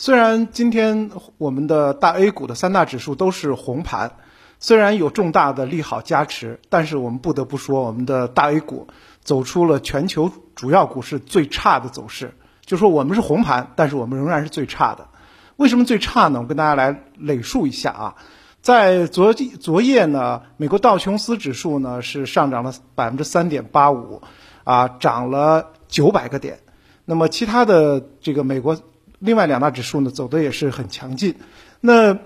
虽然今天我们的大 A 股的三大指数都是红盘，虽然有重大的利好加持，但是我们不得不说，我们的大 A 股走出了全球主要股市最差的走势。就说我们是红盘，但是我们仍然是最差的。为什么最差呢？我跟大家来累述一下啊。在昨昨夜呢，美国道琼斯指数呢是上涨了百分之三点八五，啊，涨了九百个点。那么其他的这个美国。另外两大指数呢走的也是很强劲。那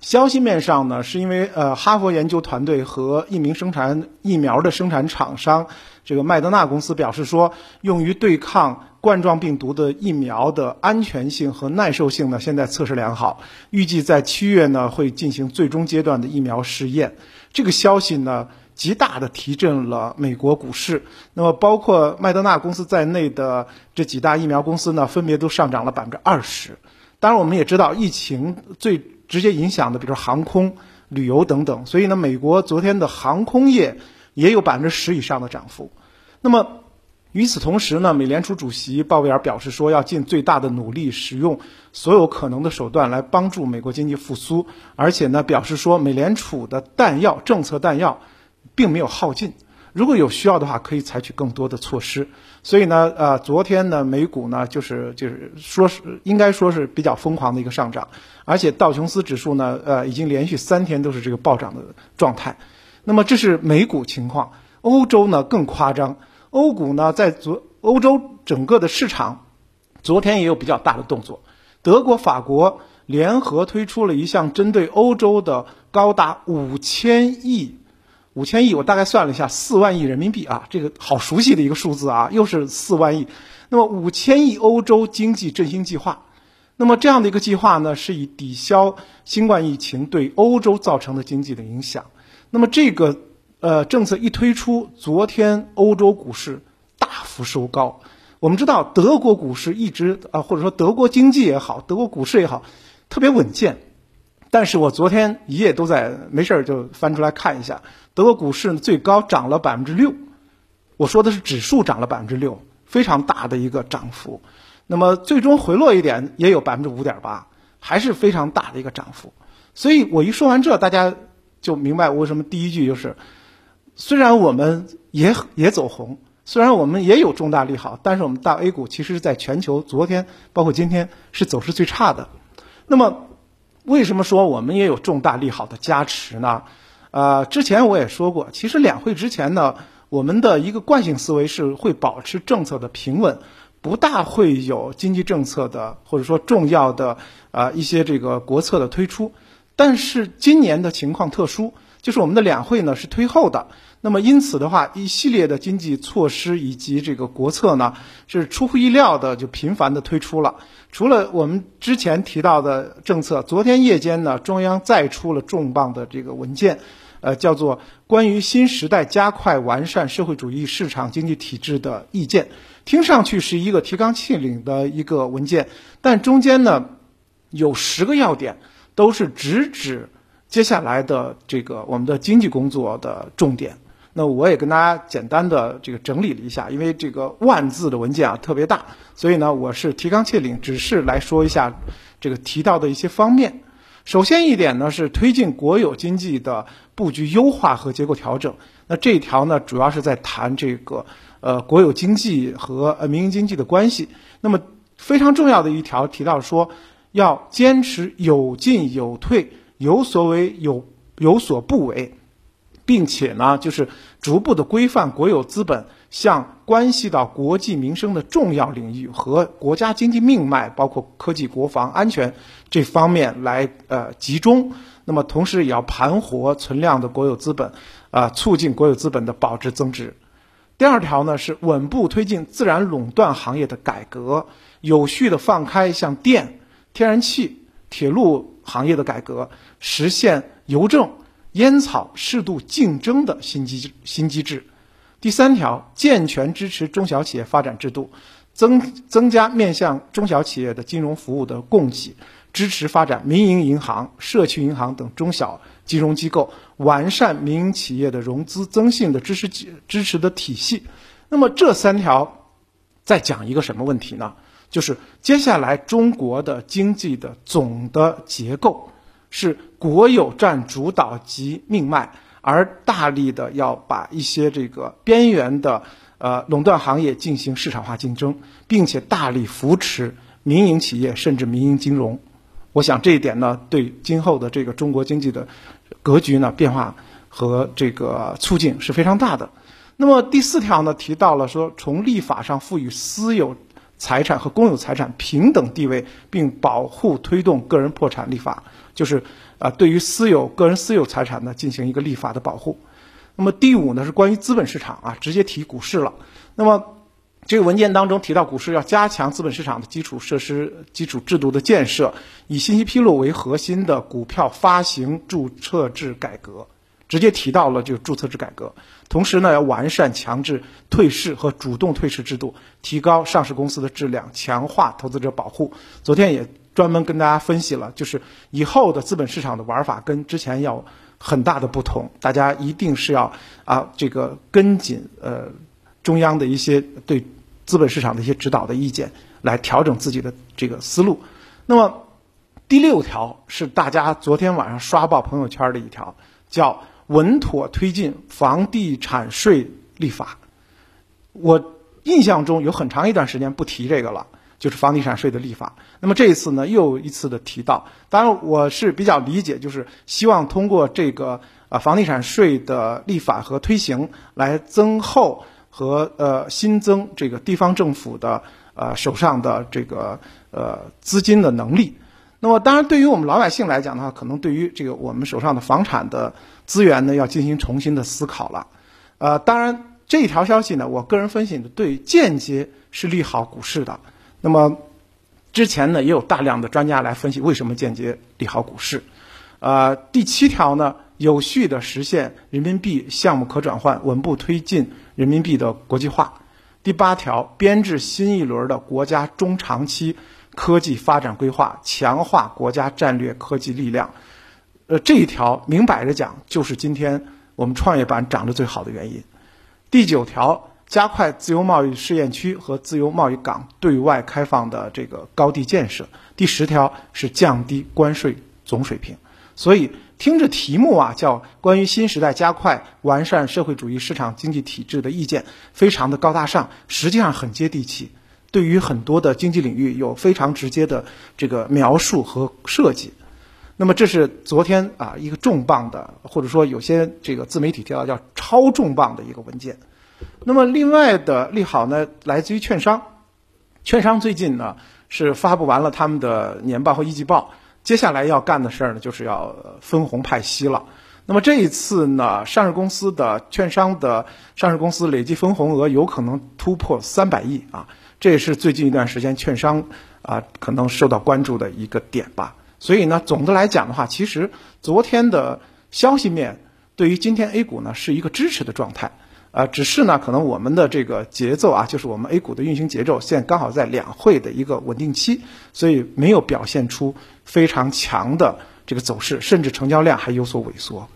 消息面上呢，是因为呃哈佛研究团队和一名生产疫苗的生产厂商这个麦德纳公司表示说，用于对抗冠状病毒的疫苗的安全性和耐受性呢，现在测试良好，预计在七月呢会进行最终阶段的疫苗试验。这个消息呢。极大的提振了美国股市，那么包括麦德纳公司在内的这几大疫苗公司呢，分别都上涨了百分之二十。当然，我们也知道疫情最直接影响的，比如说航空、旅游等等，所以呢，美国昨天的航空业也有百分之十以上的涨幅。那么与此同时呢，美联储主席鲍威尔表示说，要尽最大的努力，使用所有可能的手段来帮助美国经济复苏，而且呢，表示说，美联储的弹药、政策弹药。并没有耗尽，如果有需要的话，可以采取更多的措施。所以呢，呃，昨天呢，美股呢，就是就是说是应该说是比较疯狂的一个上涨，而且道琼斯指数呢，呃，已经连续三天都是这个暴涨的状态。那么这是美股情况，欧洲呢更夸张，欧股呢在昨欧洲整个的市场，昨天也有比较大的动作，德国、法国联合推出了一项针对欧洲的高达五千亿。五千亿，我大概算了一下，四万亿人民币啊，这个好熟悉的一个数字啊，又是四万亿。那么五千亿欧洲经济振兴计划，那么这样的一个计划呢，是以抵消新冠疫情对欧洲造成的经济的影响。那么这个呃政策一推出，昨天欧洲股市大幅收高。我们知道德国股市一直啊，或者说德国经济也好，德国股市也好，特别稳健。但是我昨天一夜都在没事儿就翻出来看一下，德国股市最高涨了百分之六，我说的是指数涨了百分之六，非常大的一个涨幅。那么最终回落一点也有百分之五点八，还是非常大的一个涨幅。所以我一说完这，大家就明白为什么第一句就是，虽然我们也也走红，虽然我们也有重大利好，但是我们大 A 股其实是在全球昨天包括今天是走势最差的。那么。为什么说我们也有重大利好的加持呢？呃，之前我也说过，其实两会之前呢，我们的一个惯性思维是会保持政策的平稳，不大会有经济政策的或者说重要的啊一些这个国策的推出。但是今年的情况特殊，就是我们的两会呢是推后的。那么因此的话，一系列的经济措施以及这个国策呢，是出乎意料的就频繁的推出了。除了我们之前提到的政策，昨天夜间呢，中央再出了重磅的这个文件，呃，叫做《关于新时代加快完善社会主义市场经济体制的意见》，听上去是一个提纲挈领的一个文件，但中间呢，有十个要点，都是直指接下来的这个我们的经济工作的重点。那我也跟大家简单的这个整理了一下，因为这个万字的文件啊特别大，所以呢我是提纲挈领，只是来说一下这个提到的一些方面。首先一点呢是推进国有经济的布局优化和结构调整。那这一条呢主要是在谈这个呃国有经济和呃民营经济的关系。那么非常重要的一条提到说，要坚持有进有退，有所为有有所不为。并且呢，就是逐步的规范国有资本向关系到国计民生的重要领域和国家经济命脉，包括科技、国防安全这方面来呃集中。那么同时也要盘活存量的国有资本，啊，促进国有资本的保值增值。第二条呢是稳步推进自然垄断行业的改革，有序的放开像电、天然气、铁路行业的改革，实现邮政。烟草适度竞争的新机新机制，第三条，健全支持中小企业发展制度，增增加面向中小企业的金融服务的供给，支持发展民营银行、社区银行等中小金融机构，完善民营企业的融资增信的支持支持的体系。那么这三条，在讲一个什么问题呢？就是接下来中国的经济的总的结构是国有占主导及命脉，而大力的要把一些这个边缘的呃垄断行业进行市场化竞争，并且大力扶持民营企业甚至民营金融。我想这一点呢，对今后的这个中国经济的格局呢变化和这个促进是非常大的。那么第四条呢，提到了说，从立法上赋予私有财产和公有财产平等地位，并保护推动个人破产立法，就是啊，对于私有个人私有财产呢进行一个立法的保护。那么第五呢，是关于资本市场啊，直接提股市了。那么这个文件当中提到，股市要加强资本市场的基础设施、基础制度的建设，以信息披露为核心的股票发行注册制改革，直接提到了这个注册制改革。同时呢，要完善强制退市和主动退市制度，提高上市公司的质量，强化投资者保护。昨天也专门跟大家分析了，就是以后的资本市场的玩法跟之前要很大的不同，大家一定是要啊这个跟紧呃。中央的一些对资本市场的一些指导的意见，来调整自己的这个思路。那么第六条是大家昨天晚上刷爆朋友圈的一条，叫稳妥推进房地产税立法。我印象中有很长一段时间不提这个了，就是房地产税的立法。那么这一次呢，又一次的提到。当然，我是比较理解，就是希望通过这个啊房地产税的立法和推行，来增厚。和呃新增这个地方政府的呃手上的这个呃资金的能力，那么当然对于我们老百姓来讲的话，可能对于这个我们手上的房产的资源呢，要进行重新的思考了。呃，当然这一条消息呢，我个人分析呢，对间接是利好股市的。那么之前呢，也有大量的专家来分析为什么间接利好股市。呃，第七条呢，有序的实现人民币项目可转换，稳步推进人民币的国际化。第八条，编制新一轮的国家中长期科技发展规划，强化国家战略科技力量。呃，这一条明摆着讲，就是今天我们创业板涨得最好的原因。第九条，加快自由贸易试验区和自由贸易港对外开放的这个高地建设。第十条是降低关税总水平。所以听着题目啊，叫关于新时代加快完善社会主义市场经济体制的意见，非常的高大上，实际上很接地气，对于很多的经济领域有非常直接的这个描述和设计。那么这是昨天啊一个重磅的，或者说有些这个自媒体提到叫超重磅的一个文件。那么另外的利好呢，来自于券商，券商最近呢是发布完了他们的年报和一季报。接下来要干的事儿呢，就是要分红派息了。那么这一次呢，上市公司的券商的上市公司累计分红额有可能突破三百亿啊，这也是最近一段时间券商啊可能受到关注的一个点吧。所以呢，总的来讲的话，其实昨天的消息面对于今天 A 股呢是一个支持的状态。呃，只是呢，可能我们的这个节奏啊，就是我们 A 股的运行节奏，现在刚好在两会的一个稳定期，所以没有表现出非常强的这个走势，甚至成交量还有所萎缩。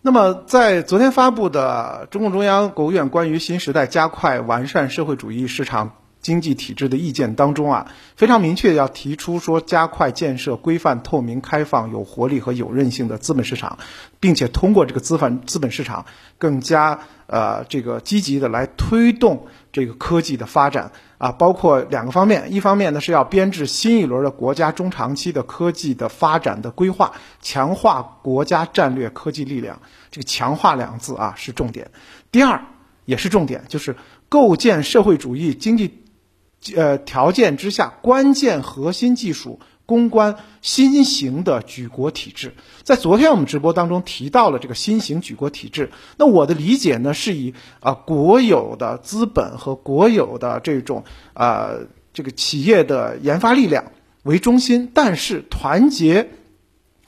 那么，在昨天发布的中共中央、国务院关于新时代加快完善社会主义市场。经济体制的意见当中啊，非常明确要提出说，加快建设规范、透明、开放、有活力和有韧性的资本市场，并且通过这个资本资本市场更加呃这个积极的来推动这个科技的发展啊，包括两个方面，一方面呢是要编制新一轮的国家中长期的科技的发展的规划，强化国家战略科技力量，这个“强化”两字啊是重点。第二也是重点，就是构建社会主义经济。呃，条件之下，关键核心技术公关新型的举国体制，在昨天我们直播当中提到了这个新型举国体制。那我的理解呢，是以啊国有的资本和国有的这种啊这个企业的研发力量为中心，但是团结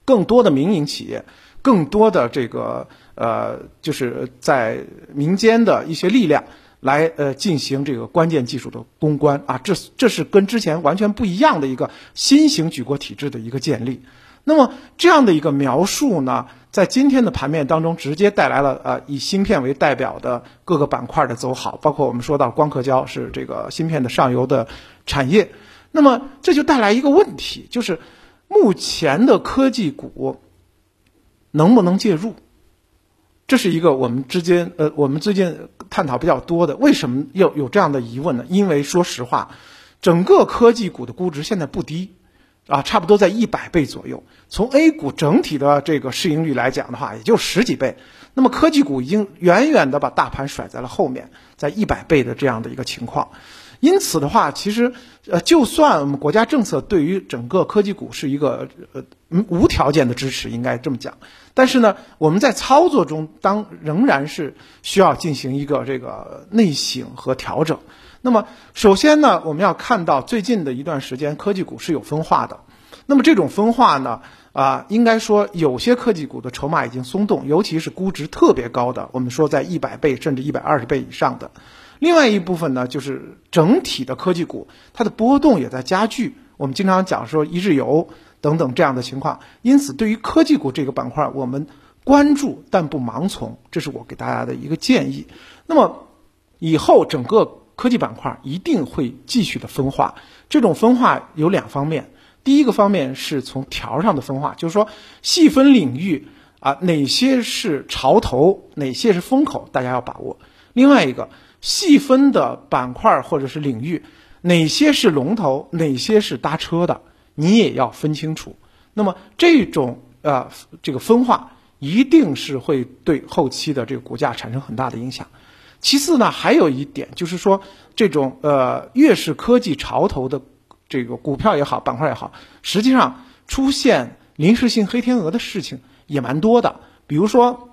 更多的民营企业，更多的这个呃就是在民间的一些力量。来呃进行这个关键技术的攻关啊，这这是跟之前完全不一样的一个新型举国体制的一个建立。那么这样的一个描述呢，在今天的盘面当中，直接带来了呃以芯片为代表的各个板块的走好，包括我们说到光刻胶是这个芯片的上游的产业。那么这就带来一个问题，就是目前的科技股能不能介入？这是一个我们之间呃我们最近探讨比较多的。为什么要有这样的疑问呢？因为说实话，整个科技股的估值现在不低。啊，差不多在一百倍左右。从 A 股整体的这个市盈率来讲的话，也就十几倍。那么科技股已经远远的把大盘甩在了后面，在一百倍的这样的一个情况。因此的话，其实呃，就算我们国家政策对于整个科技股是一个呃无条件的支持，应该这么讲。但是呢，我们在操作中当仍然是需要进行一个这个内省和调整。那么，首先呢，我们要看到最近的一段时间，科技股是有分化的。那么这种分化呢，啊，应该说有些科技股的筹码已经松动，尤其是估值特别高的，我们说在一百倍甚至一百二十倍以上的。另外一部分呢，就是整体的科技股，它的波动也在加剧。我们经常讲说一日游等等这样的情况。因此，对于科技股这个板块，我们关注但不盲从，这是我给大家的一个建议。那么以后整个。科技板块一定会继续的分化，这种分化有两方面。第一个方面是从条上的分化，就是说细分领域啊，哪些是潮头，哪些是风口，大家要把握。另外一个细分的板块或者是领域，哪些是龙头，哪些是搭车的，你也要分清楚。那么这种呃这个分化一定是会对后期的这个股价产生很大的影响。其次呢，还有一点就是说，这种呃，越是科技潮头的这个股票也好，板块也好，实际上出现临时性黑天鹅的事情也蛮多的。比如说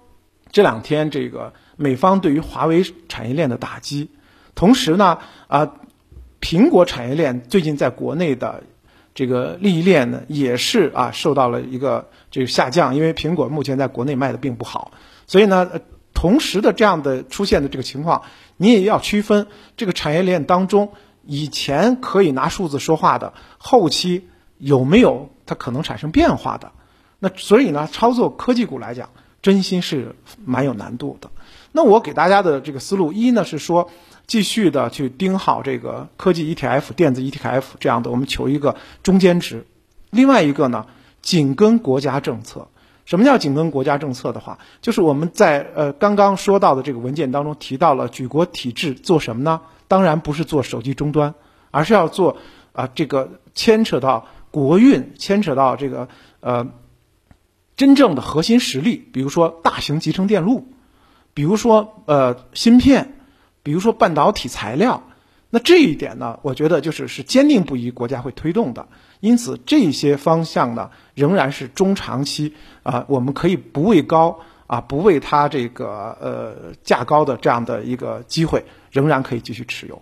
这两天这个美方对于华为产业链的打击，同时呢，啊，苹果产业链最近在国内的这个利益链呢，也是啊受到了一个这个下降，因为苹果目前在国内卖的并不好，所以呢。同时的这样的出现的这个情况，你也要区分这个产业链当中，以前可以拿数字说话的，后期有没有它可能产生变化的？那所以呢，操作科技股来讲，真心是蛮有难度的。那我给大家的这个思路，一呢是说，继续的去盯好这个科技 ETF、电子 ETF 这样的，我们求一个中间值；另外一个呢，紧跟国家政策。什么叫紧跟国家政策的话，就是我们在呃刚刚说到的这个文件当中提到了举国体制做什么呢？当然不是做手机终端，而是要做啊这个牵扯到国运，牵扯到这个呃真正的核心实力，比如说大型集成电路，比如说呃芯片，比如说半导体材料。那这一点呢，我觉得就是是坚定不移国家会推动的。因此，这些方向呢，仍然是中长期啊，我们可以不畏高啊，不为它这个呃价高的这样的一个机会，仍然可以继续持有。